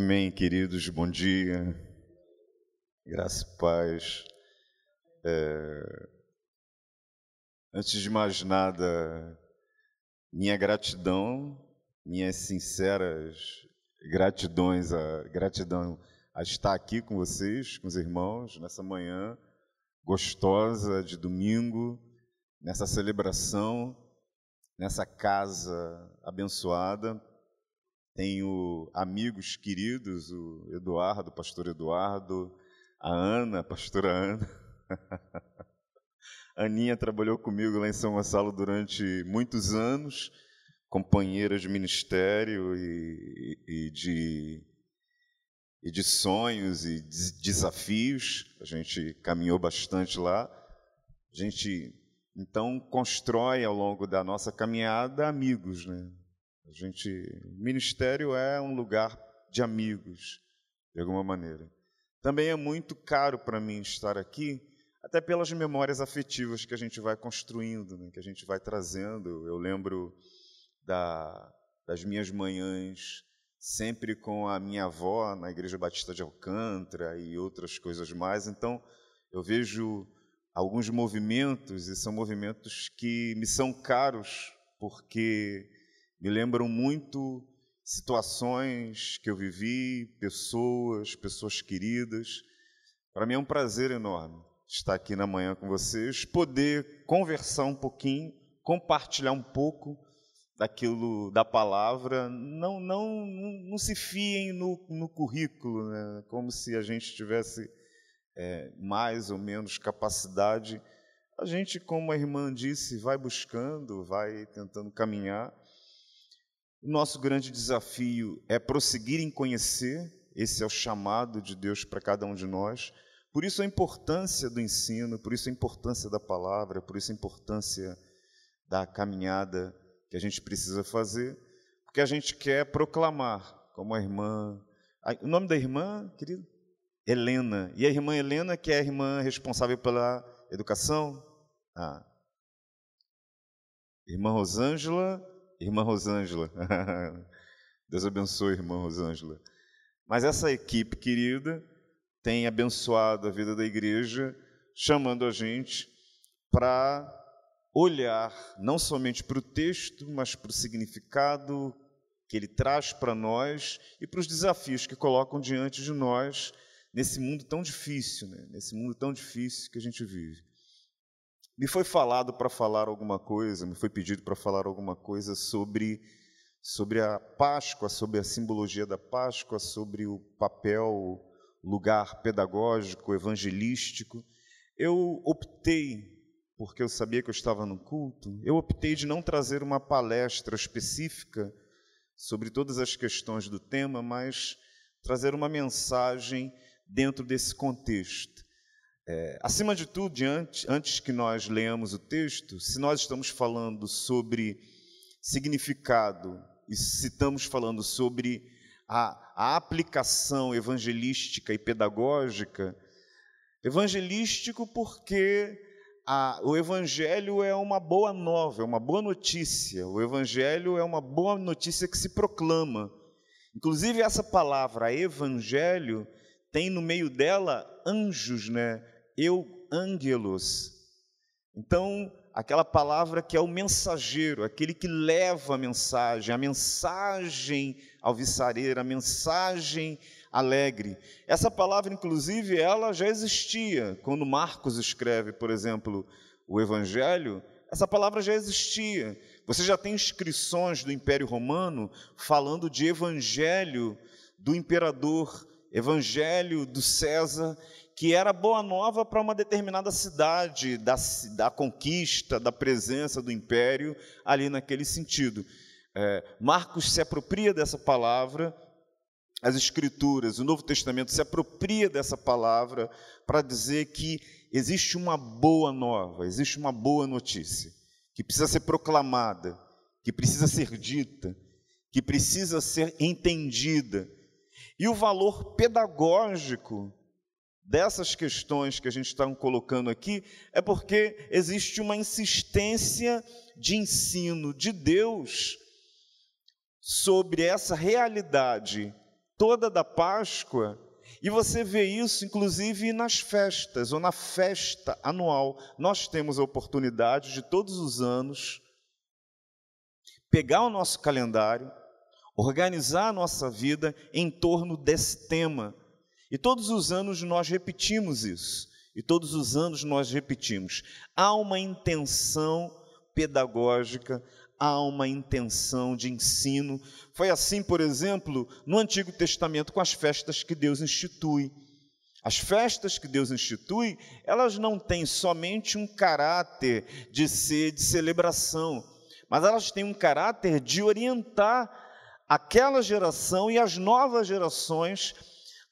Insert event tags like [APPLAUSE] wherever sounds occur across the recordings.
Amém, queridos, bom dia, graça e paz. É... Antes de mais nada, minha gratidão, minhas sinceras gratidões, a gratidão a estar aqui com vocês, com os irmãos, nessa manhã gostosa de domingo, nessa celebração, nessa casa abençoada. Tenho amigos queridos, o Eduardo, o pastor Eduardo, a Ana, a pastora Ana. [LAUGHS] A Aninha trabalhou comigo lá em São Gonçalo durante muitos anos, companheira de ministério e, e, de, e de sonhos e de desafios. A gente caminhou bastante lá. A gente então constrói ao longo da nossa caminhada amigos, né? A gente, ministério é um lugar de amigos, de alguma maneira. Também é muito caro para mim estar aqui, até pelas memórias afetivas que a gente vai construindo, né, que a gente vai trazendo. Eu lembro da, das minhas manhãs sempre com a minha avó na Igreja Batista de Alcântara e outras coisas mais. Então, eu vejo alguns movimentos, e são movimentos que me são caros, porque me lembram muito situações que eu vivi, pessoas, pessoas queridas. Para mim é um prazer enorme estar aqui na manhã com vocês, poder conversar um pouquinho, compartilhar um pouco daquilo da palavra. Não, não, não se fiem no, no currículo, né? como se a gente tivesse é, mais ou menos capacidade. A gente, como a irmã disse, vai buscando, vai tentando caminhar. Nosso grande desafio é prosseguir em conhecer, esse é o chamado de Deus para cada um de nós. Por isso a importância do ensino, por isso a importância da palavra, por isso a importância da caminhada que a gente precisa fazer, porque a gente quer proclamar, como a irmã. O nome da irmã, querido? Helena. E a irmã Helena, que é a irmã responsável pela educação? Ah. Irmã Rosângela Irmã Rosângela. [LAUGHS] Deus abençoe, irmã Rosângela. Mas essa equipe querida tem abençoado a vida da igreja, chamando a gente para olhar não somente para o texto, mas para o significado que ele traz para nós e para os desafios que colocam diante de nós nesse mundo tão difícil, né? nesse mundo tão difícil que a gente vive. Me foi falado para falar alguma coisa, me foi pedido para falar alguma coisa sobre, sobre a Páscoa, sobre a simbologia da Páscoa, sobre o papel, lugar pedagógico, evangelístico. Eu optei, porque eu sabia que eu estava no culto, eu optei de não trazer uma palestra específica sobre todas as questões do tema, mas trazer uma mensagem dentro desse contexto. É, acima de tudo, antes, antes que nós leamos o texto, se nós estamos falando sobre significado e se estamos falando sobre a, a aplicação evangelística e pedagógica, evangelístico porque a, o Evangelho é uma boa nova, é uma boa notícia. O Evangelho é uma boa notícia que se proclama. Inclusive, essa palavra Evangelho tem no meio dela anjos, né? Eu ângelos. Então, aquela palavra que é o mensageiro, aquele que leva a mensagem, a mensagem alvissareira, a mensagem alegre. Essa palavra, inclusive, ela já existia. Quando Marcos escreve, por exemplo, o Evangelho, essa palavra já existia. Você já tem inscrições do Império Romano falando de Evangelho do imperador, Evangelho do César, que era boa nova para uma determinada cidade, da, da, conquista, da presença do império, ali naquele sentido. É, Marcos se apropria dessa palavra, as Escrituras, o Novo Testamento se apropria dessa palavra para dizer que existe uma boa nova, existe uma boa notícia, que precisa ser proclamada, que precisa ser dita, que precisa ser entendida. E o valor pedagógico dessas questões que a gente está colocando aqui é porque existe uma insistência de ensino de Deus sobre essa realidade toda da Páscoa, e você vê isso inclusive nas festas ou na festa anual. Nós temos a oportunidade de todos os anos pegar o nosso calendário, organizar a nossa vida em torno desse tema. E todos os anos nós repetimos isso. E todos os anos nós repetimos. Há uma intenção pedagógica, há uma intenção de ensino. Foi assim, por exemplo, no Antigo Testamento com as festas que Deus institui. As festas que Deus institui, elas não têm somente um caráter de ser de celebração, mas elas têm um caráter de orientar aquela geração e as novas gerações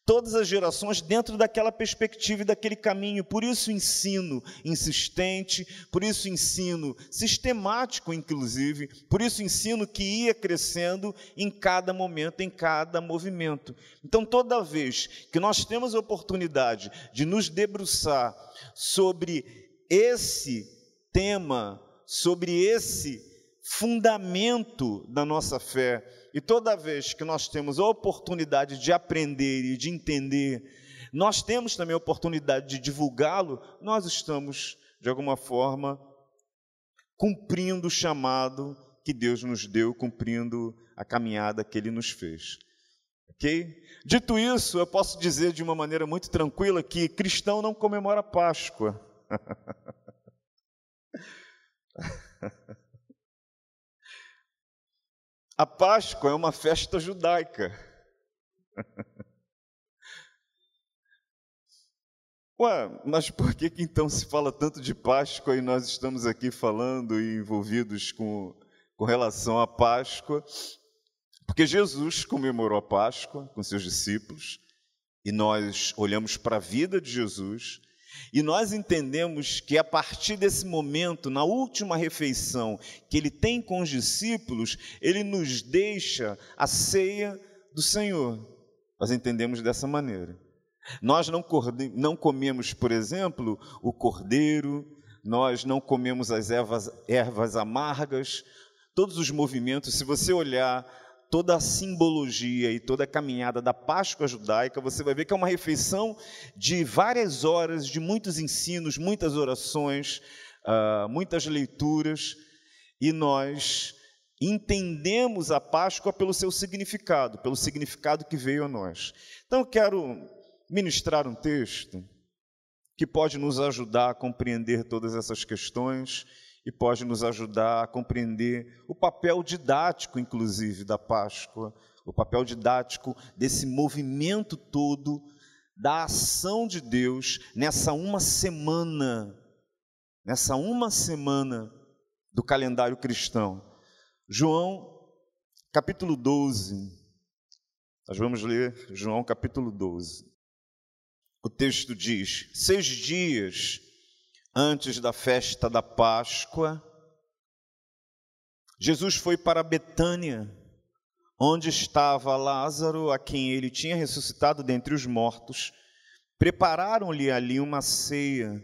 todas as gerações dentro daquela perspectiva e daquele caminho. Por isso, ensino insistente, por isso, ensino sistemático, inclusive, por isso, ensino que ia crescendo em cada momento, em cada movimento. Então, toda vez que nós temos a oportunidade de nos debruçar sobre esse tema, sobre esse fundamento da nossa fé, e toda vez que nós temos a oportunidade de aprender e de entender, nós temos também a oportunidade de divulgá-lo, nós estamos, de alguma forma, cumprindo o chamado que Deus nos deu, cumprindo a caminhada que Ele nos fez. Ok? Dito isso, eu posso dizer de uma maneira muito tranquila que cristão não comemora Páscoa. [LAUGHS] A Páscoa é uma festa judaica. [LAUGHS] Ué, mas por que, que então se fala tanto de Páscoa e nós estamos aqui falando e envolvidos com, com relação à Páscoa? Porque Jesus comemorou a Páscoa com seus discípulos e nós olhamos para a vida de Jesus e nós entendemos que a partir desse momento, na última refeição que ele tem com os discípulos, ele nos deixa a ceia do Senhor. Nós entendemos dessa maneira. Nós não, não comemos, por exemplo, o cordeiro, nós não comemos as ervas, ervas amargas, todos os movimentos. Se você olhar toda a simbologia e toda a caminhada da Páscoa judaica, você vai ver que é uma refeição de várias horas, de muitos ensinos, muitas orações, uh, muitas leituras, e nós entendemos a Páscoa pelo seu significado, pelo significado que veio a nós. Então eu quero ministrar um texto que pode nos ajudar a compreender todas essas questões e pode nos ajudar a compreender o papel didático, inclusive, da Páscoa, o papel didático desse movimento todo da ação de Deus nessa uma semana, nessa uma semana do calendário cristão. João, capítulo 12. Nós vamos ler João, capítulo 12. O texto diz: Seis dias antes da festa da Páscoa, Jesus foi para Betânia, onde estava Lázaro, a quem ele tinha ressuscitado dentre os mortos. Prepararam-lhe ali uma ceia.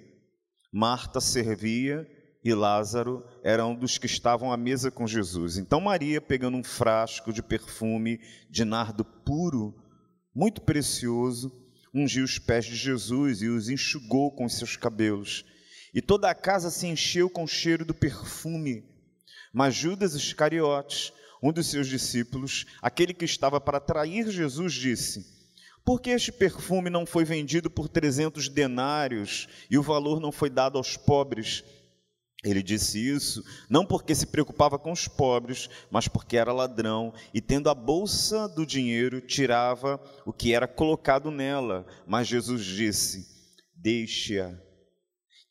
Marta servia e Lázaro era um dos que estavam à mesa com Jesus. Então Maria, pegando um frasco de perfume de nardo puro, muito precioso, ungiu os pés de Jesus e os enxugou com seus cabelos. E toda a casa se encheu com o cheiro do perfume. Mas Judas Iscariotes, um dos seus discípulos, aquele que estava para trair Jesus, disse: Por que este perfume não foi vendido por trezentos denários e o valor não foi dado aos pobres? Ele disse isso não porque se preocupava com os pobres, mas porque era ladrão e, tendo a bolsa do dinheiro, tirava o que era colocado nela. Mas Jesus disse: Deixe-a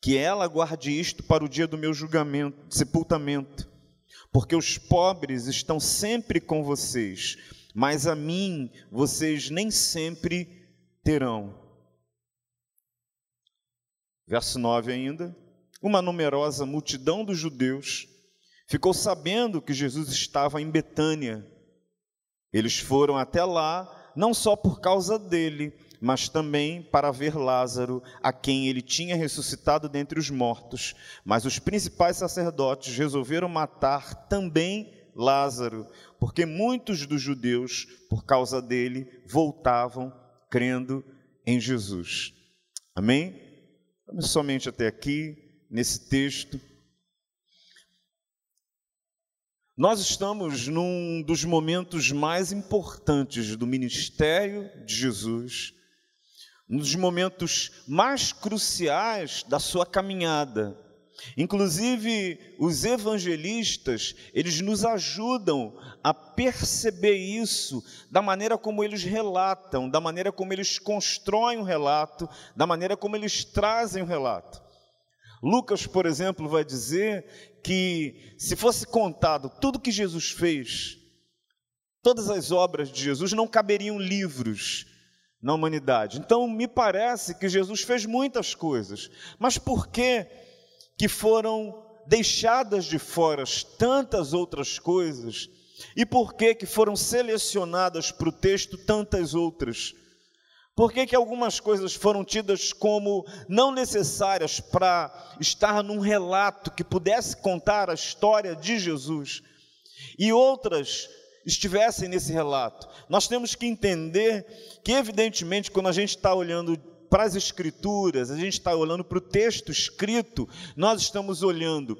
que ela guarde isto para o dia do meu julgamento, sepultamento, porque os pobres estão sempre com vocês, mas a mim vocês nem sempre terão. Verso 9 ainda. Uma numerosa multidão dos judeus ficou sabendo que Jesus estava em Betânia. Eles foram até lá, não só por causa dele, mas também para ver Lázaro, a quem ele tinha ressuscitado dentre os mortos. Mas os principais sacerdotes resolveram matar também Lázaro, porque muitos dos judeus, por causa dele, voltavam crendo em Jesus. Amém? Vamos somente até aqui, nesse texto. Nós estamos num dos momentos mais importantes do ministério de Jesus, um dos momentos mais cruciais da sua caminhada. Inclusive, os evangelistas, eles nos ajudam a perceber isso da maneira como eles relatam, da maneira como eles constroem o relato, da maneira como eles trazem o relato. Lucas, por exemplo, vai dizer que se fosse contado tudo que Jesus fez, todas as obras de Jesus, não caberiam livros na humanidade. Então, me parece que Jesus fez muitas coisas, mas por que que foram deixadas de fora tantas outras coisas? E por que que foram selecionadas para o texto tantas outras? Por que, que algumas coisas foram tidas como não necessárias para estar num relato que pudesse contar a história de Jesus e outras estivessem nesse relato? Nós temos que entender que, evidentemente, quando a gente está olhando para as Escrituras, a gente está olhando para o texto escrito, nós estamos olhando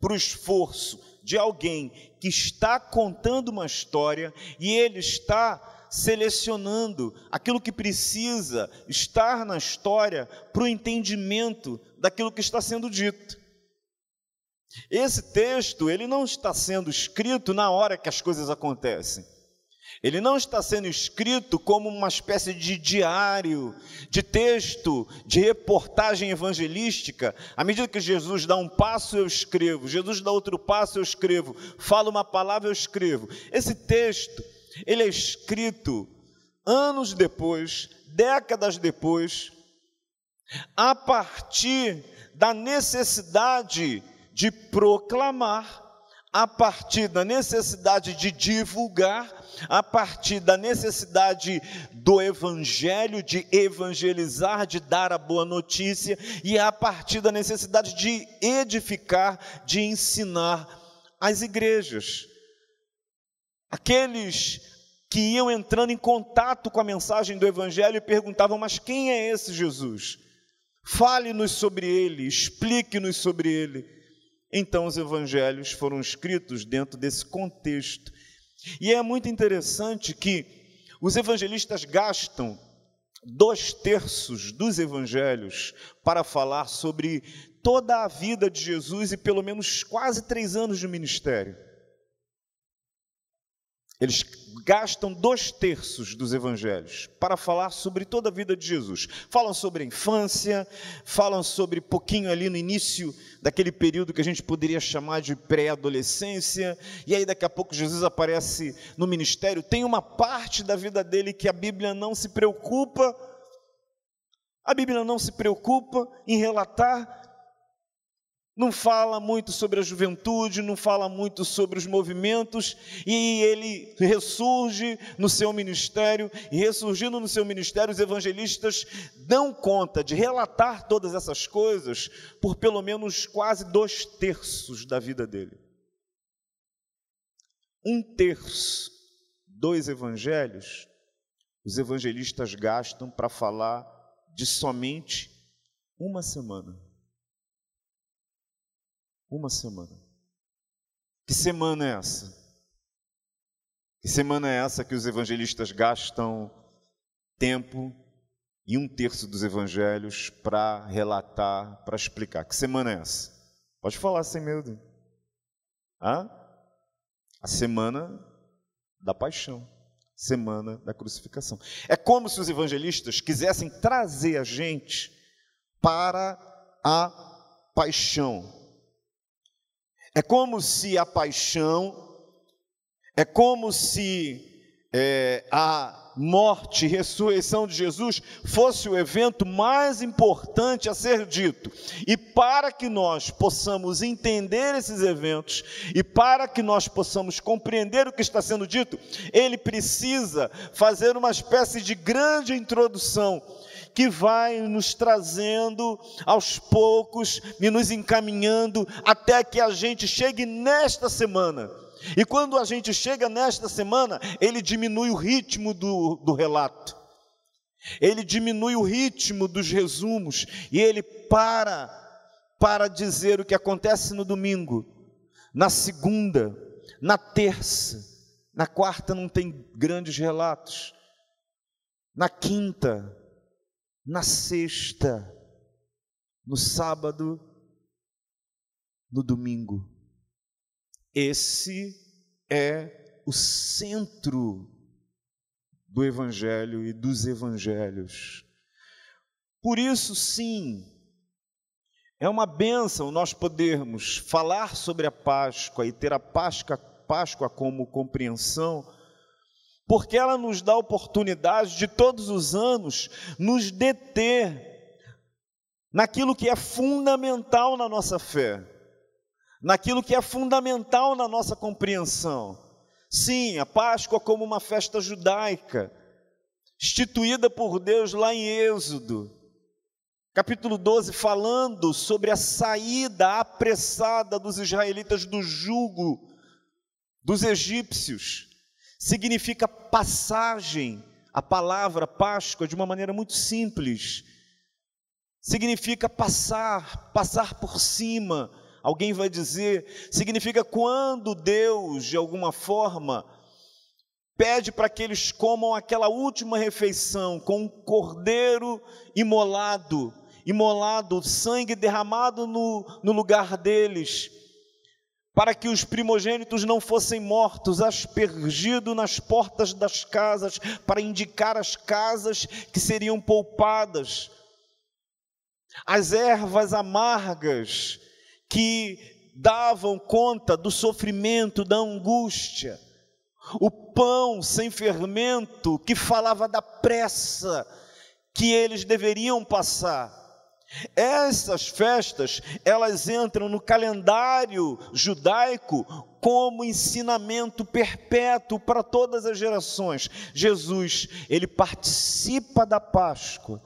para o esforço de alguém que está contando uma história e ele está selecionando aquilo que precisa estar na história para o entendimento daquilo que está sendo dito. Esse texto, ele não está sendo escrito na hora que as coisas acontecem. Ele não está sendo escrito como uma espécie de diário, de texto, de reportagem evangelística. À medida que Jesus dá um passo, eu escrevo. Jesus dá outro passo, eu escrevo. Fala uma palavra, eu escrevo. Esse texto, ele é escrito anos depois, décadas depois, a partir da necessidade de proclamar, a partir da necessidade de divulgar, a partir da necessidade do evangelho, de evangelizar, de dar a boa notícia, e a partir da necessidade de edificar, de ensinar as igrejas. Aqueles que iam entrando em contato com a mensagem do Evangelho e perguntavam: Mas quem é esse Jesus? Fale-nos sobre ele, explique-nos sobre ele. Então, os evangelhos foram escritos dentro desse contexto. E é muito interessante que os evangelistas gastam dois terços dos evangelhos para falar sobre toda a vida de Jesus e pelo menos quase três anos de ministério. Eles gastam dois terços dos evangelhos para falar sobre toda a vida de Jesus. Falam sobre a infância, falam sobre pouquinho ali no início daquele período que a gente poderia chamar de pré-adolescência, e aí daqui a pouco Jesus aparece no ministério. Tem uma parte da vida dele que a Bíblia não se preocupa. A Bíblia não se preocupa em relatar não fala muito sobre a juventude, não fala muito sobre os movimentos, e ele ressurge no seu ministério, e ressurgindo no seu ministério, os evangelistas dão conta de relatar todas essas coisas por pelo menos quase dois terços da vida dele. Um terço dos evangelhos, os evangelistas gastam para falar de somente uma semana. Uma semana. Que semana é essa? Que semana é essa que os evangelistas gastam tempo e um terço dos evangelhos para relatar, para explicar? Que semana é essa? Pode falar sem medo. Hã? A semana da paixão, semana da crucificação. É como se os evangelistas quisessem trazer a gente para a paixão, é como se a paixão, é como se é, a morte e ressurreição de Jesus fosse o evento mais importante a ser dito. E para que nós possamos entender esses eventos e para que nós possamos compreender o que está sendo dito, ele precisa fazer uma espécie de grande introdução que vai nos trazendo aos poucos e nos encaminhando até que a gente chegue nesta semana, E quando a gente chega nesta semana, ele diminui o ritmo do, do relato, ele diminui o ritmo dos resumos, e ele para para dizer o que acontece no domingo, na segunda, na terça, na quarta não tem grandes relatos, na quinta, na sexta, no sábado, no domingo. Esse é o centro do Evangelho e dos Evangelhos. Por isso, sim, é uma benção nós podermos falar sobre a Páscoa e ter a Páscoa, Páscoa como compreensão, porque ela nos dá a oportunidade de todos os anos nos deter naquilo que é fundamental na nossa fé naquilo que é fundamental na nossa compreensão. Sim, a Páscoa como uma festa judaica, instituída por Deus lá em Êxodo, capítulo 12, falando sobre a saída apressada dos israelitas do jugo dos egípcios, significa passagem. A palavra Páscoa, de uma maneira muito simples, significa passar, passar por cima, Alguém vai dizer, significa quando Deus, de alguma forma, pede para que eles comam aquela última refeição com um cordeiro imolado, imolado, sangue derramado no, no lugar deles, para que os primogênitos não fossem mortos, aspergido nas portas das casas, para indicar as casas que seriam poupadas. As ervas amargas que davam conta do sofrimento, da angústia, o pão sem fermento que falava da pressa que eles deveriam passar. Essas festas, elas entram no calendário judaico como ensinamento perpétuo para todas as gerações. Jesus, ele participa da Páscoa.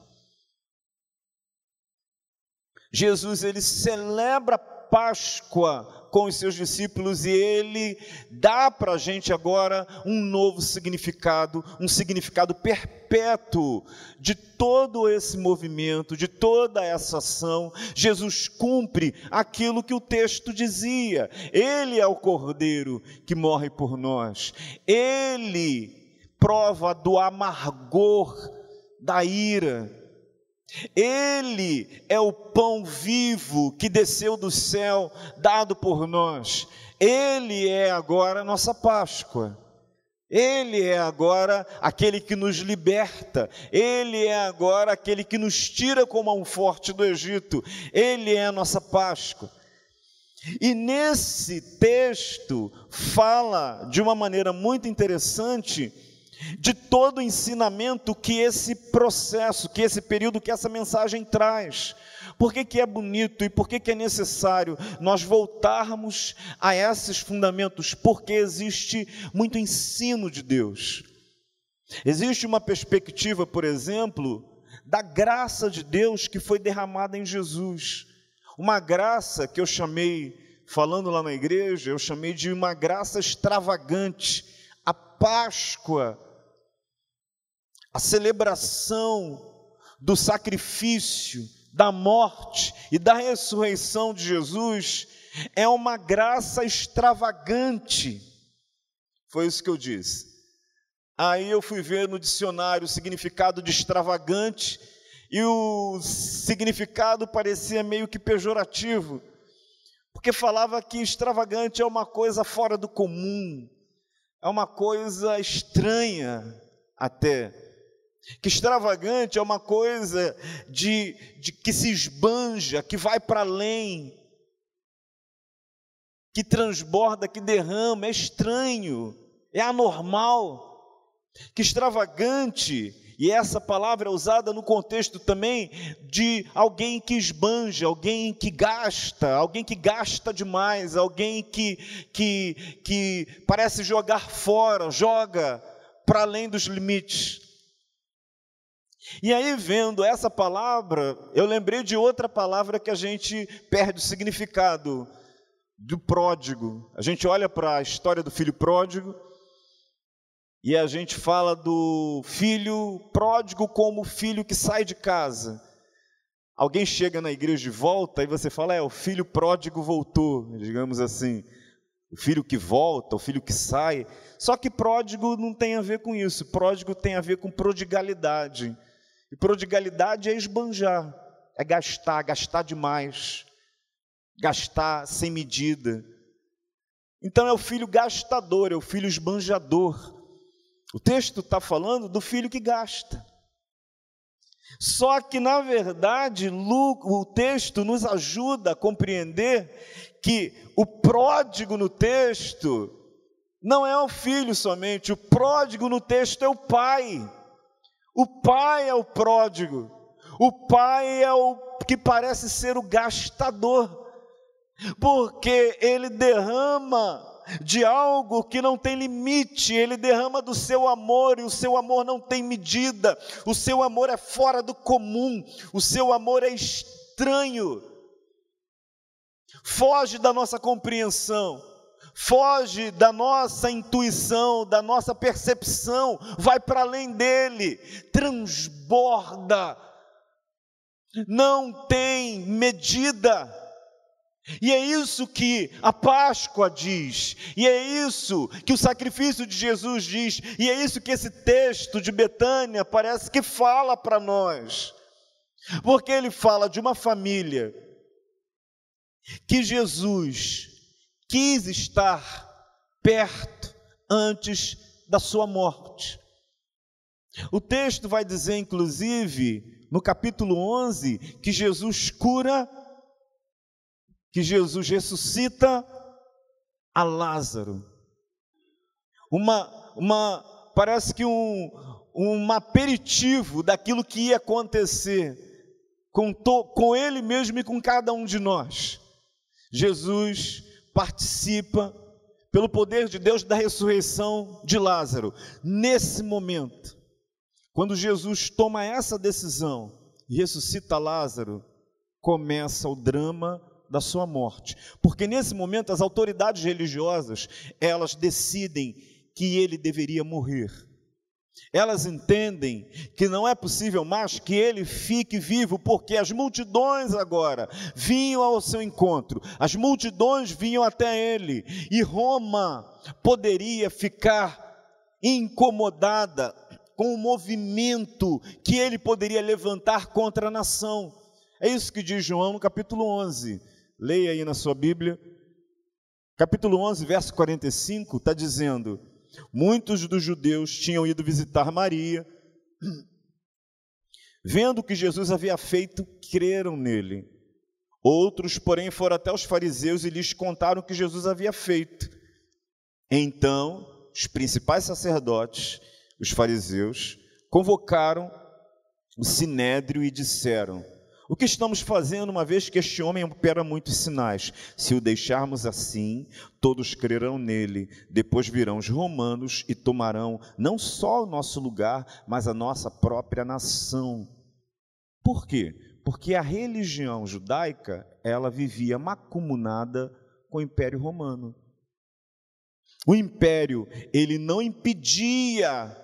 Jesus ele celebra Páscoa com os seus discípulos e ele dá para a gente agora um novo significado, um significado perpétuo de todo esse movimento, de toda essa ação. Jesus cumpre aquilo que o texto dizia: Ele é o Cordeiro que morre por nós, ele prova do amargor da ira ele é o pão vivo que desceu do céu, dado por nós. Ele é agora a nossa Páscoa. Ele é agora aquele que nos liberta, Ele é agora aquele que nos tira com mão forte do Egito, Ele é a nossa Páscoa. E nesse texto fala de uma maneira muito interessante de todo o ensinamento que esse processo, que esse período, que essa mensagem traz. Por que, que é bonito e por que, que é necessário nós voltarmos a esses fundamentos? Porque existe muito ensino de Deus. Existe uma perspectiva, por exemplo, da graça de Deus que foi derramada em Jesus. Uma graça que eu chamei, falando lá na igreja, eu chamei de uma graça extravagante. A Páscoa a celebração do sacrifício, da morte e da ressurreição de Jesus é uma graça extravagante. Foi isso que eu disse. Aí eu fui ver no dicionário o significado de extravagante e o significado parecia meio que pejorativo, porque falava que extravagante é uma coisa fora do comum, é uma coisa estranha até. Que extravagante é uma coisa de, de que se esbanja, que vai para além, que transborda, que derrama, é estranho, é anormal. Que extravagante, e essa palavra é usada no contexto também de alguém que esbanja, alguém que gasta, alguém que gasta demais, alguém que, que, que parece jogar fora, joga para além dos limites. E aí, vendo essa palavra, eu lembrei de outra palavra que a gente perde o significado do pródigo. A gente olha para a história do filho pródigo e a gente fala do filho pródigo como filho que sai de casa. Alguém chega na igreja de volta e você fala, é, o filho pródigo voltou, digamos assim. O filho que volta, o filho que sai. Só que pródigo não tem a ver com isso. Pródigo tem a ver com prodigalidade. E prodigalidade é esbanjar, é gastar, gastar demais, gastar sem medida. Então é o filho gastador, é o filho esbanjador. O texto está falando do filho que gasta. Só que, na verdade, o texto nos ajuda a compreender que o pródigo no texto não é o filho somente, o pródigo no texto é o pai. O pai é o pródigo, o pai é o que parece ser o gastador, porque ele derrama de algo que não tem limite, ele derrama do seu amor e o seu amor não tem medida, o seu amor é fora do comum, o seu amor é estranho, foge da nossa compreensão, foge da nossa intuição, da nossa percepção, vai para além dele, transborda, não tem medida. E é isso que a Páscoa diz, e é isso que o sacrifício de Jesus diz, e é isso que esse texto de Betânia parece que fala para nós, porque ele fala de uma família que Jesus quis estar perto antes da sua morte. O texto vai dizer, inclusive, no capítulo 11, que Jesus cura que Jesus ressuscita a Lázaro. Uma, uma parece que um, um aperitivo daquilo que ia acontecer com, to, com ele mesmo e com cada um de nós. Jesus participa, pelo poder de Deus, da ressurreição de Lázaro. Nesse momento, quando Jesus toma essa decisão e ressuscita Lázaro, começa o drama da sua morte. Porque nesse momento as autoridades religiosas, elas decidem que ele deveria morrer. Elas entendem que não é possível mais que ele fique vivo, porque as multidões agora vinham ao seu encontro, as multidões vinham até ele, e Roma poderia ficar incomodada com o movimento que ele poderia levantar contra a nação. É isso que diz João no capítulo 11. Leia aí na sua Bíblia. Capítulo 11, verso 45, está dizendo: Muitos dos judeus tinham ido visitar Maria, vendo o que Jesus havia feito, creram nele. Outros, porém, foram até os fariseus e lhes contaram o que Jesus havia feito. Então, os principais sacerdotes, os fariseus, convocaram o sinédrio e disseram: o que estamos fazendo, uma vez que este homem opera muitos sinais? Se o deixarmos assim, todos crerão nele. Depois virão os romanos e tomarão não só o nosso lugar, mas a nossa própria nação. Por quê? Porque a religião judaica, ela vivia macumunada com o Império Romano. O império, ele não impedia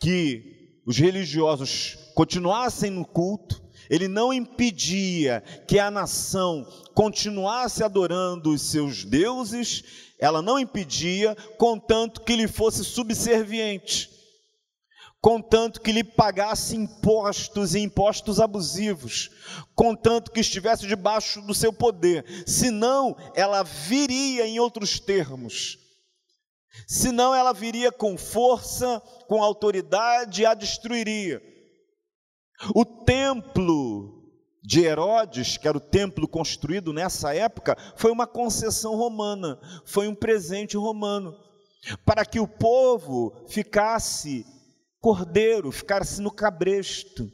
que os religiosos continuassem no culto, ele não impedia que a nação continuasse adorando os seus deuses, ela não impedia, contanto que lhe fosse subserviente, contanto que lhe pagasse impostos e impostos abusivos, contanto que estivesse debaixo do seu poder, senão ela viria em outros termos. Senão ela viria com força, com autoridade e a destruiria. O templo de Herodes, que era o templo construído nessa época, foi uma concessão romana, foi um presente romano, para que o povo ficasse cordeiro, ficasse no cabresto.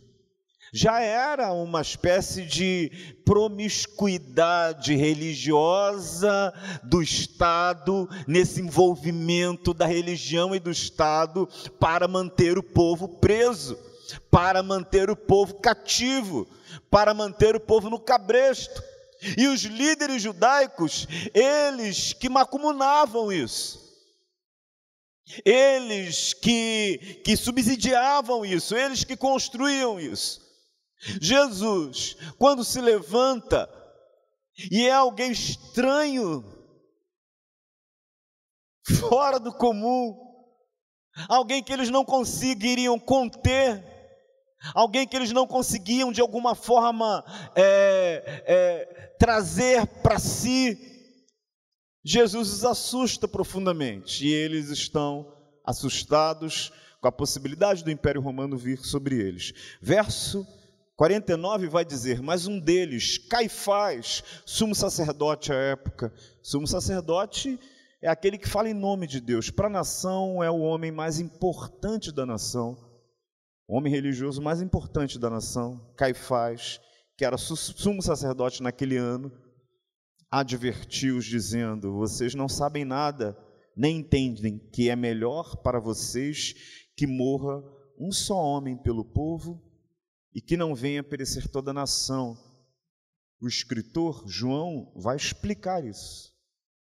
Já era uma espécie de promiscuidade religiosa do Estado, nesse envolvimento da religião e do Estado para manter o povo preso para manter o povo cativo, para manter o povo no cabresto. E os líderes judaicos, eles que macumunavam isso. Eles que, que subsidiavam isso, eles que construíam isso. Jesus, quando se levanta e é alguém estranho, fora do comum, alguém que eles não conseguiriam conter, alguém que eles não conseguiam de alguma forma é, é, trazer para si, Jesus os assusta profundamente e eles estão assustados com a possibilidade do Império Romano vir sobre eles. Verso 49 vai dizer: Mas um deles, Caifás, sumo sacerdote à época, sumo sacerdote é aquele que fala em nome de Deus. Para a nação, é o homem mais importante da nação, o homem religioso mais importante da nação, Caifás, que era sumo sacerdote naquele ano, advertiu-os, dizendo: Vocês não sabem nada, nem entendem que é melhor para vocês que morra um só homem pelo povo e que não venha perecer toda a nação. O escritor João vai explicar isso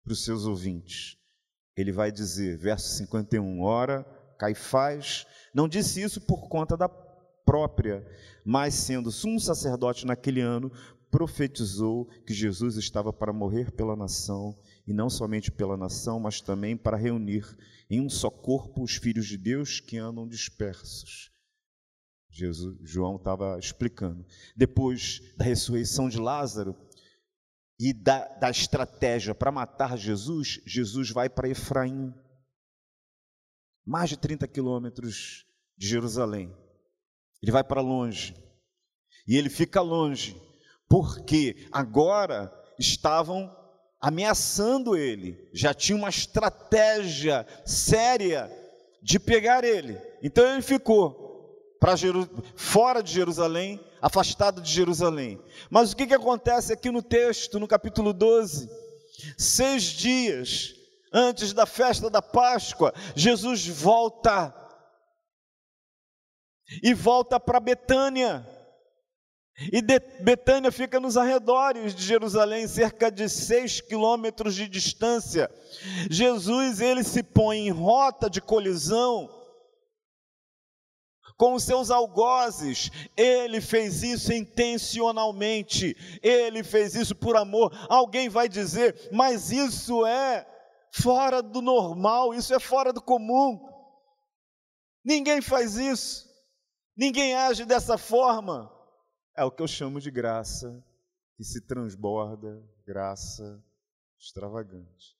para os seus ouvintes. Ele vai dizer, verso 51, ora, Caifás não disse isso por conta da própria, mas sendo sumo sacerdote naquele ano, profetizou que Jesus estava para morrer pela nação, e não somente pela nação, mas também para reunir em um só corpo os filhos de Deus que andam dispersos. Jesus, João estava explicando. Depois da ressurreição de Lázaro e da, da estratégia para matar Jesus, Jesus vai para Efraim, mais de 30 quilômetros de Jerusalém. Ele vai para longe. E ele fica longe, porque agora estavam ameaçando ele, já tinha uma estratégia séria de pegar ele. Então ele ficou para fora de Jerusalém, afastado de Jerusalém. Mas o que, que acontece aqui no texto, no capítulo 12? Seis dias antes da festa da Páscoa, Jesus volta e volta para Betânia. E Betânia fica nos arredores de Jerusalém, cerca de seis quilômetros de distância. Jesus ele se põe em rota de colisão com os seus algozes. Ele fez isso intencionalmente. Ele fez isso por amor. Alguém vai dizer, mas isso é fora do normal, isso é fora do comum. Ninguém faz isso. Ninguém age dessa forma. É o que eu chamo de graça que se transborda, graça extravagante.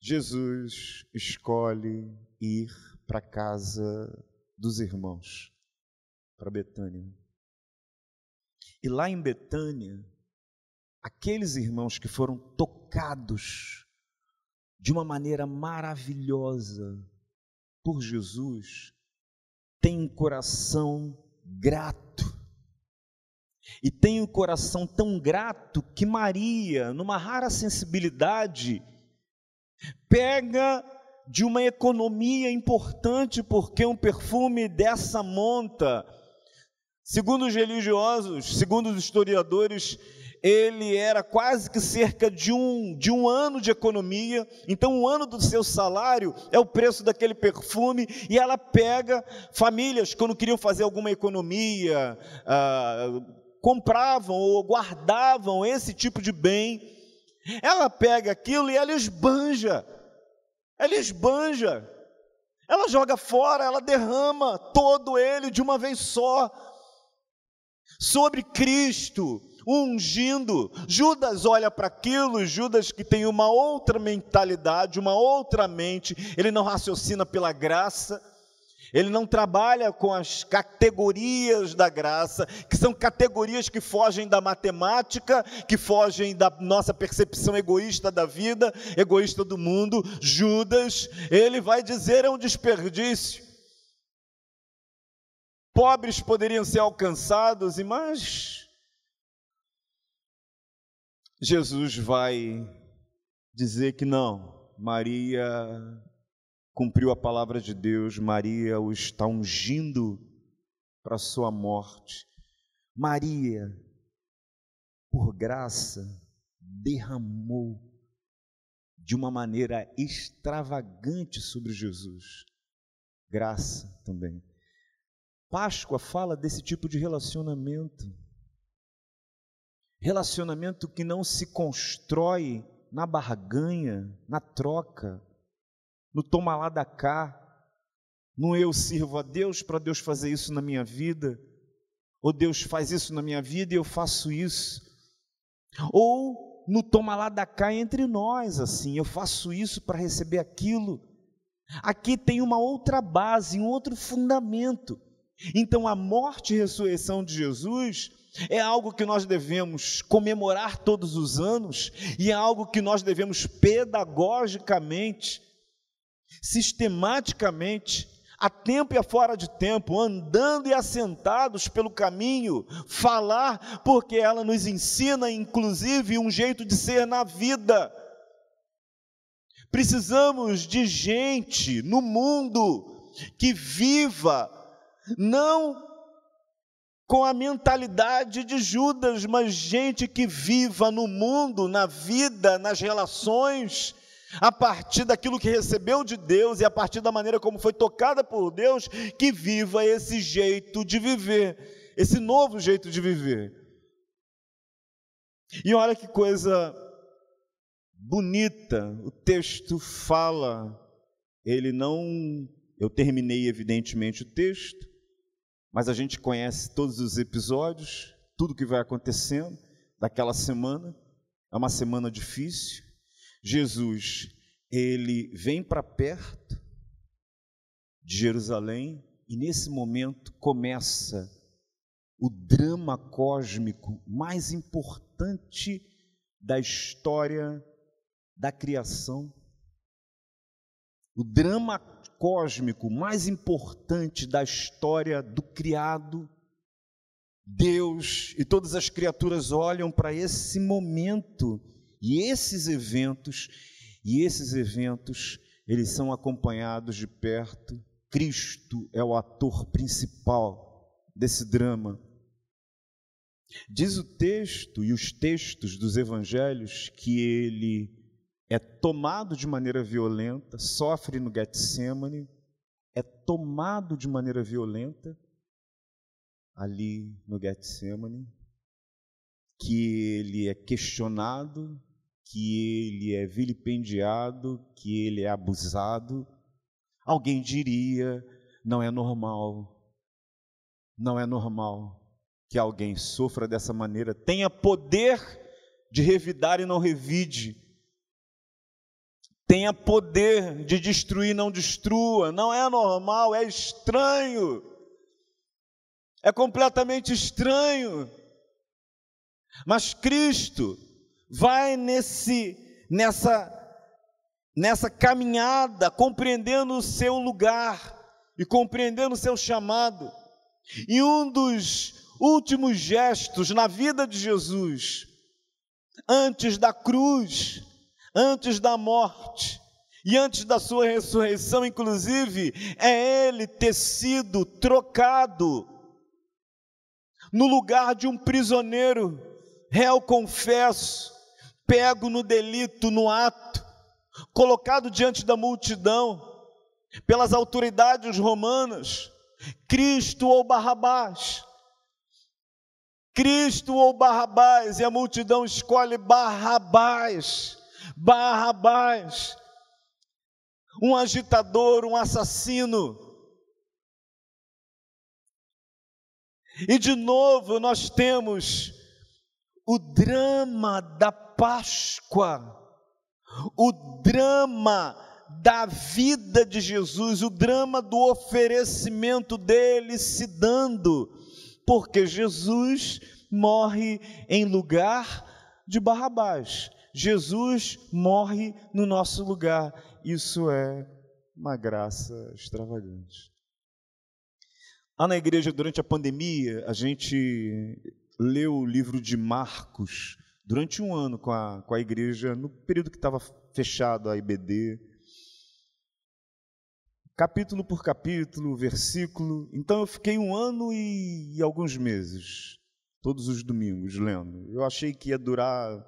Jesus escolhe ir para casa dos irmãos para Betânia. E lá em Betânia, aqueles irmãos que foram tocados de uma maneira maravilhosa por Jesus, têm um coração grato. E tem um coração tão grato que Maria, numa rara sensibilidade, pega de uma economia importante, porque um perfume dessa monta, segundo os religiosos, segundo os historiadores, ele era quase que cerca de um, de um ano de economia, então um ano do seu salário é o preço daquele perfume, e ela pega famílias, quando queriam fazer alguma economia, ah, compravam ou guardavam esse tipo de bem, ela pega aquilo e ela esbanja, ela esbanja, ela joga fora, ela derrama todo ele de uma vez só. Sobre Cristo, ungindo. Judas olha para aquilo, Judas que tem uma outra mentalidade, uma outra mente, ele não raciocina pela graça, ele não trabalha com as categorias da graça, que são categorias que fogem da matemática, que fogem da nossa percepção egoísta da vida, egoísta do mundo. Judas, ele vai dizer é um desperdício. Pobres poderiam ser alcançados, e mais Jesus vai dizer que não. Maria cumpriu a palavra de Deus, Maria o está ungindo para a sua morte. Maria, por graça, derramou de uma maneira extravagante sobre Jesus. Graça também. Páscoa fala desse tipo de relacionamento. Relacionamento que não se constrói na barganha, na troca, no toma lá da cá, no eu sirvo a Deus para Deus fazer isso na minha vida, ou Deus faz isso na minha vida e eu faço isso, ou no toma lá da cá entre nós, assim, eu faço isso para receber aquilo. Aqui tem uma outra base, um outro fundamento. Então, a morte e ressurreição de Jesus é algo que nós devemos comemorar todos os anos e é algo que nós devemos pedagogicamente, sistematicamente, a tempo e a fora de tempo, andando e assentados pelo caminho, falar, porque ela nos ensina, inclusive, um jeito de ser na vida. Precisamos de gente no mundo que viva não com a mentalidade de Judas, mas gente que viva no mundo, na vida, nas relações, a partir daquilo que recebeu de Deus e a partir da maneira como foi tocada por Deus, que viva esse jeito de viver, esse novo jeito de viver. E olha que coisa bonita, o texto fala, ele não, eu terminei evidentemente o texto, mas a gente conhece todos os episódios, tudo que vai acontecendo daquela semana. É uma semana difícil. Jesus, ele vem para perto de Jerusalém e nesse momento começa o drama cósmico mais importante da história da criação. O drama cósmico mais importante da história do criado. Deus e todas as criaturas olham para esse momento e esses eventos, e esses eventos, eles são acompanhados de perto. Cristo é o ator principal desse drama. Diz o texto e os textos dos evangelhos que ele é tomado de maneira violenta, sofre no Getsemane, é tomado de maneira violenta ali no Getsemane, que ele é questionado, que ele é vilipendiado, que ele é abusado. Alguém diria: não é normal, não é normal que alguém sofra dessa maneira, tenha poder de revidar e não revide tenha poder de destruir, não destrua. Não é normal, é estranho. É completamente estranho. Mas Cristo vai nesse nessa nessa caminhada, compreendendo o seu lugar e compreendendo o seu chamado. E um dos últimos gestos na vida de Jesus, antes da cruz, antes da morte e antes da sua ressurreição, inclusive, é ele ter sido trocado no lugar de um prisioneiro, réu confesso, pego no delito, no ato, colocado diante da multidão, pelas autoridades romanas, Cristo ou Barrabás. Cristo ou Barrabás, e a multidão escolhe Barrabás Barrabás, um agitador, um assassino. E de novo nós temos o drama da Páscoa, o drama da vida de Jesus, o drama do oferecimento dele se dando, porque Jesus morre em lugar de Barrabás. Jesus morre no nosso lugar. Isso é uma graça extravagante. Lá na igreja, durante a pandemia, a gente leu o livro de Marcos durante um ano com a, com a igreja, no período que estava fechado a IBD. Capítulo por capítulo, versículo. Então eu fiquei um ano e, e alguns meses todos os domingos lendo. Eu achei que ia durar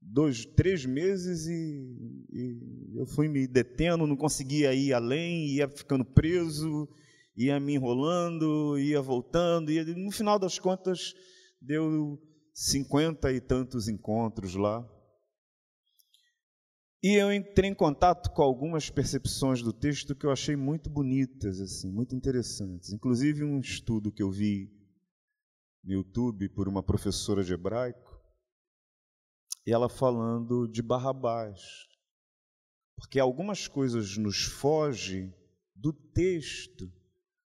dois, três meses e, e, eu fui me detendo, não conseguia ir além, ia ficando preso, ia me enrolando, ia voltando, e no final das contas deu cinquenta e tantos encontros lá. E eu entrei em contato com algumas percepções do texto que eu achei muito bonitas, assim, muito interessantes. Inclusive um estudo que eu vi no YouTube por uma professora de hebraico, ela falando de Barrabás. Porque algumas coisas nos fogem do texto,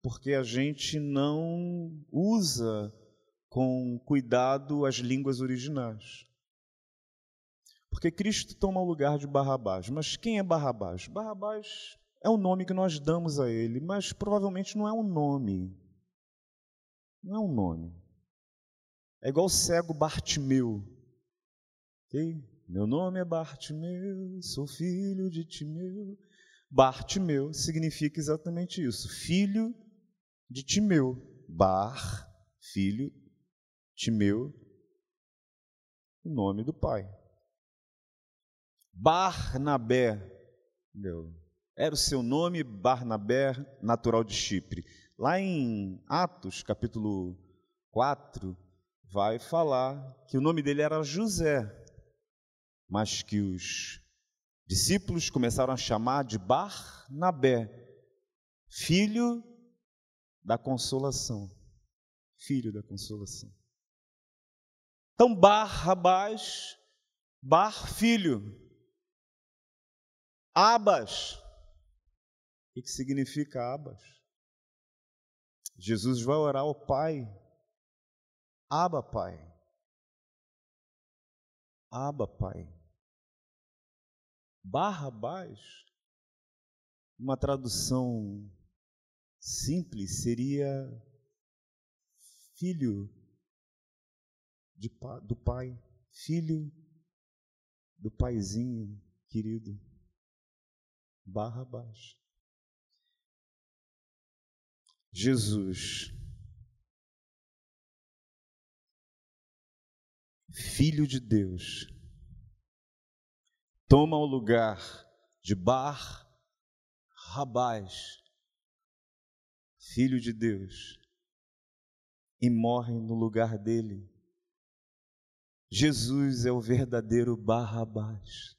porque a gente não usa com cuidado as línguas originais. Porque Cristo toma o lugar de Barrabás. Mas quem é Barrabás? Barrabás é o nome que nós damos a ele, mas provavelmente não é um nome. Não é um nome. É igual o cego Bartimeu. Okay? Meu nome é Bartimeu, sou filho de Timeu. Bartimeu significa exatamente isso, filho de Timeu. Bar, filho, Timeu, o nome do pai. Barnabé, meu, era o seu nome, Barnabé, natural de Chipre. Lá em Atos, capítulo 4, vai falar que o nome dele era José, mas que os discípulos começaram a chamar de Barnabé, filho da consolação. Filho da consolação. Então, Barrabás, Bar, filho. Abas. O que significa Abas? Jesus vai orar ao Pai. Aba, Pai. Aba, Pai. Barrabás, uma tradução simples seria filho de, do pai, filho do paizinho querido. Barrabás. Jesus, Filho de Deus, toma o lugar de Bar Rabás, Filho de Deus, e morre no lugar dele. Jesus é o verdadeiro Barrabás.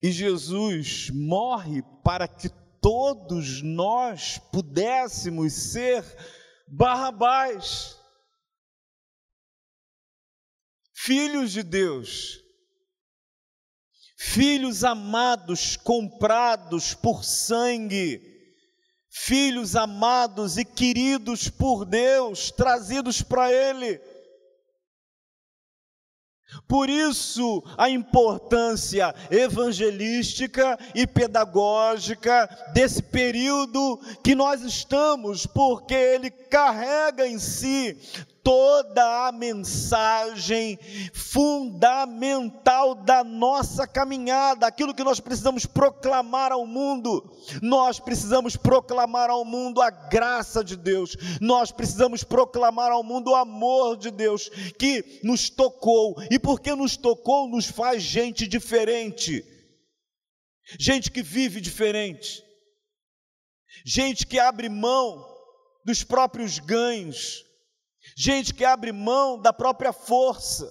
E Jesus morre para que todos nós pudéssemos ser Barrabás, filhos de Deus, filhos amados, comprados por sangue, filhos amados e queridos por Deus, trazidos para Ele. Por isso, a importância evangelística e pedagógica desse período que nós estamos, porque ele carrega em si toda a mensagem fundamental da nossa caminhada, aquilo que nós precisamos proclamar ao mundo. Nós precisamos proclamar ao mundo a graça de Deus, nós precisamos proclamar ao mundo o amor de Deus que nos tocou, e porque nos tocou, nos faz gente diferente, gente que vive diferente, gente que abre mão dos próprios ganhos gente que abre mão da própria força,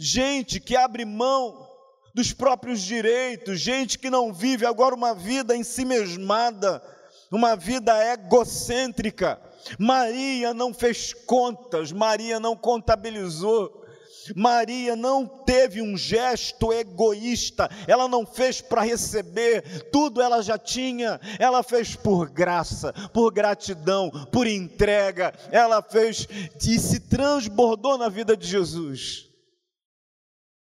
gente que abre mão dos próprios direitos, gente que não vive agora uma vida em si mesmada, uma vida egocêntrica. Maria não fez contas, Maria não contabilizou, Maria não teve um gesto egoísta, ela não fez para receber, tudo ela já tinha, ela fez por graça, por gratidão, por entrega, ela fez e se transbordou na vida de Jesus.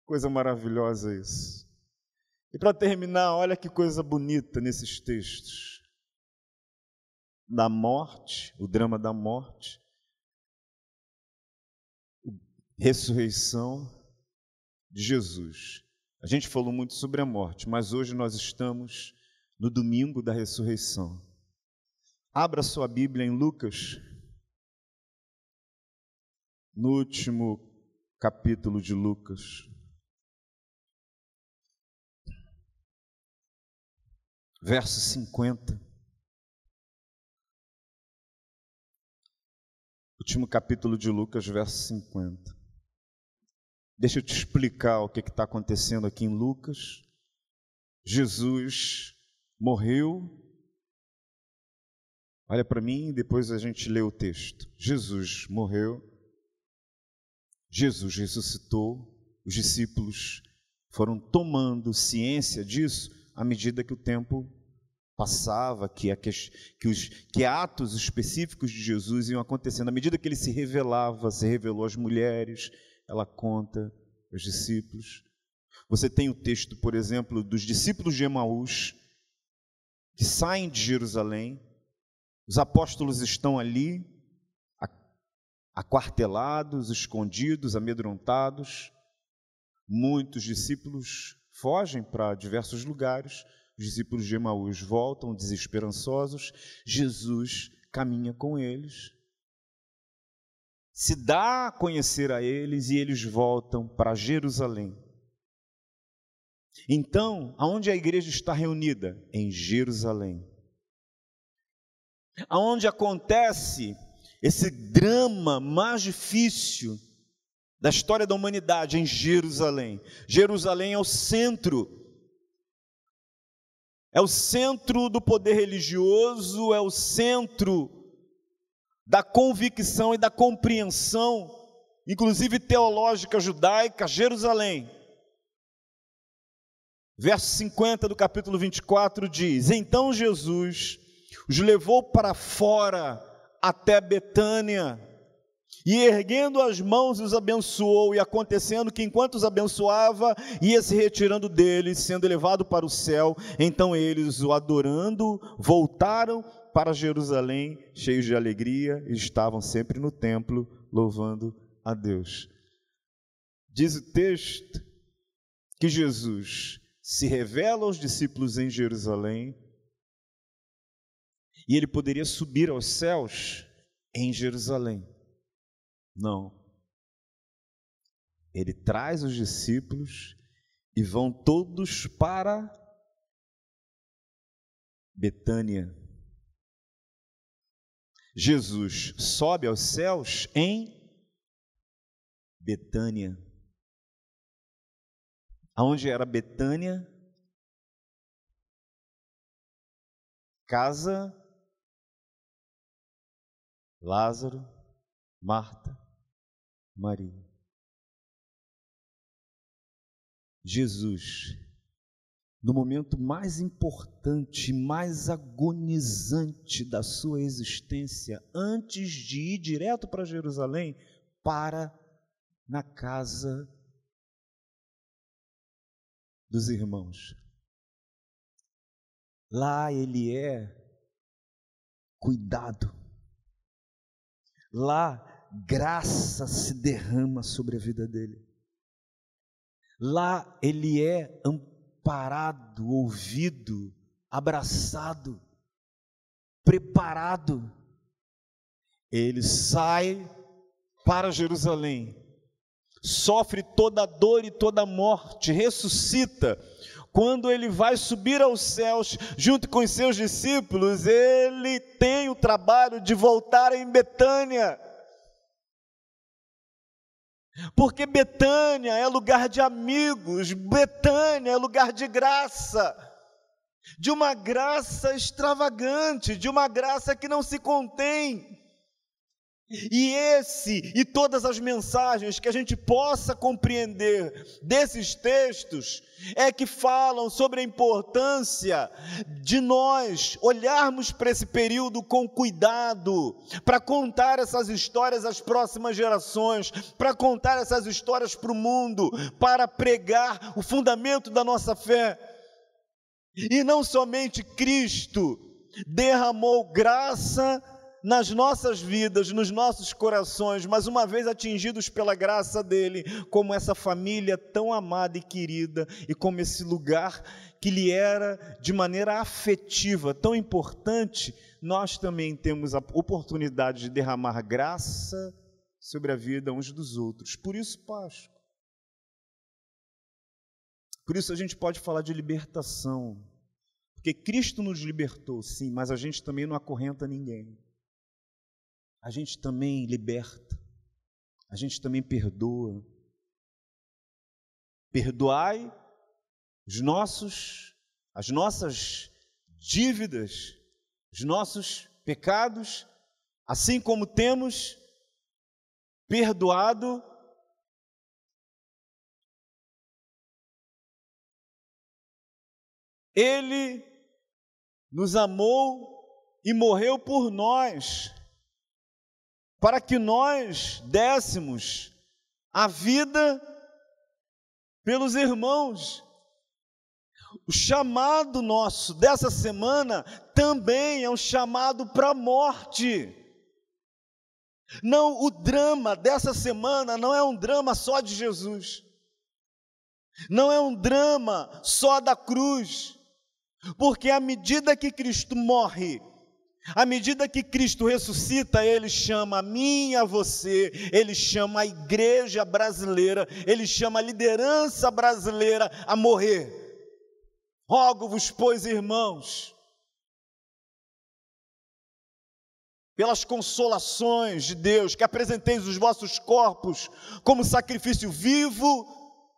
Coisa maravilhosa isso. E para terminar, olha que coisa bonita nesses textos. Da morte, o drama da morte, ressurreição de Jesus. A gente falou muito sobre a morte, mas hoje nós estamos no domingo da ressurreição. Abra sua Bíblia em Lucas, no último capítulo de Lucas. Verso 50. Último capítulo de Lucas, verso 50. Deixa eu te explicar o que está acontecendo aqui em Lucas. Jesus morreu. Olha para mim, depois a gente lê o texto. Jesus morreu. Jesus ressuscitou. Os discípulos foram tomando ciência disso à medida que o tempo passava, que, que, que, os, que atos específicos de Jesus iam acontecendo. À medida que ele se revelava, se revelou às mulheres, ela conta aos discípulos. Você tem o texto, por exemplo, dos discípulos de Emaús, que saem de Jerusalém, os apóstolos estão ali, aquartelados, escondidos, amedrontados. Muitos discípulos fogem para diversos lugares. Os discípulos de Emaús voltam desesperançosos. Jesus caminha com eles, se dá a conhecer a eles e eles voltam para Jerusalém. Então, aonde a igreja está reunida? Em Jerusalém. Aonde acontece esse drama mais difícil da história da humanidade em Jerusalém. Jerusalém é o centro, é o centro do poder religioso, é o centro da convicção e da compreensão, inclusive teológica judaica, Jerusalém. Verso 50 do capítulo 24 diz: Então Jesus os levou para fora até Betânia. E erguendo as mãos os abençoou, e acontecendo que enquanto os abençoava, ia se retirando deles, sendo elevado para o céu. Então eles, o adorando, voltaram para Jerusalém, cheios de alegria, e estavam sempre no templo, louvando a Deus. Diz o texto que Jesus se revela aos discípulos em Jerusalém, e ele poderia subir aos céus em Jerusalém. Não. Ele traz os discípulos e vão todos para Betânia. Jesus sobe aos céus em Betânia. Aonde era Betânia? Casa Lázaro, Marta, Maria. Jesus, no momento mais importante, mais agonizante da sua existência, antes de ir direto para Jerusalém, para na casa dos irmãos. Lá ele é cuidado Lá, graça se derrama sobre a vida dele. Lá, ele é amparado, ouvido, abraçado, preparado. Ele sai para Jerusalém, sofre toda a dor e toda a morte, ressuscita. Quando ele vai subir aos céus junto com os seus discípulos, ele tem o trabalho de voltar em Betânia. Porque Betânia é lugar de amigos, Betânia é lugar de graça, de uma graça extravagante, de uma graça que não se contém. E esse e todas as mensagens que a gente possa compreender desses textos é que falam sobre a importância de nós olharmos para esse período com cuidado, para contar essas histórias às próximas gerações, para contar essas histórias para o mundo, para pregar o fundamento da nossa fé. E não somente Cristo derramou graça nas nossas vidas, nos nossos corações, mas uma vez atingidos pela graça dele, como essa família tão amada e querida, e como esse lugar que lhe era de maneira afetiva tão importante, nós também temos a oportunidade de derramar graça sobre a vida uns dos outros. Por isso, Páscoa. Por isso a gente pode falar de libertação. Porque Cristo nos libertou, sim, mas a gente também não acorrenta ninguém. A gente também liberta. A gente também perdoa. Perdoai os nossos as nossas dívidas, os nossos pecados, assim como temos perdoado Ele nos amou e morreu por nós, para que nós dessemos a vida pelos irmãos. O chamado nosso dessa semana também é um chamado para a morte. Não, o drama dessa semana não é um drama só de Jesus, não é um drama só da cruz, porque à medida que Cristo morre, à medida que Cristo ressuscita, Ele chama a mim e a você, Ele chama a igreja brasileira, Ele chama a liderança brasileira a morrer. Rogo-vos, pois, irmãos, pelas consolações de Deus, que apresenteis os vossos corpos como sacrifício vivo,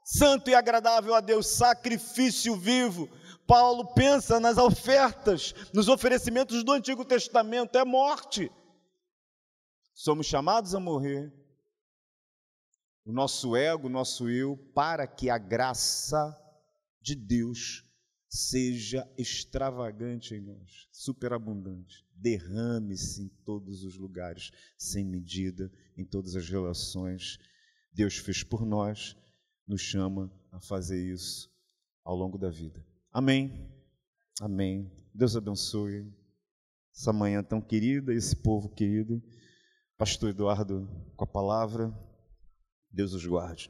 santo e agradável a Deus, sacrifício vivo. Paulo pensa nas ofertas, nos oferecimentos do Antigo Testamento, é morte. Somos chamados a morrer, o nosso ego, o nosso eu, para que a graça de Deus seja extravagante em nós, superabundante, derrame-se em todos os lugares, sem medida, em todas as relações. Deus fez por nós, nos chama a fazer isso ao longo da vida. Amém. Amém. Deus abençoe essa manhã tão querida, esse povo querido. Pastor Eduardo com a palavra. Deus os guarde.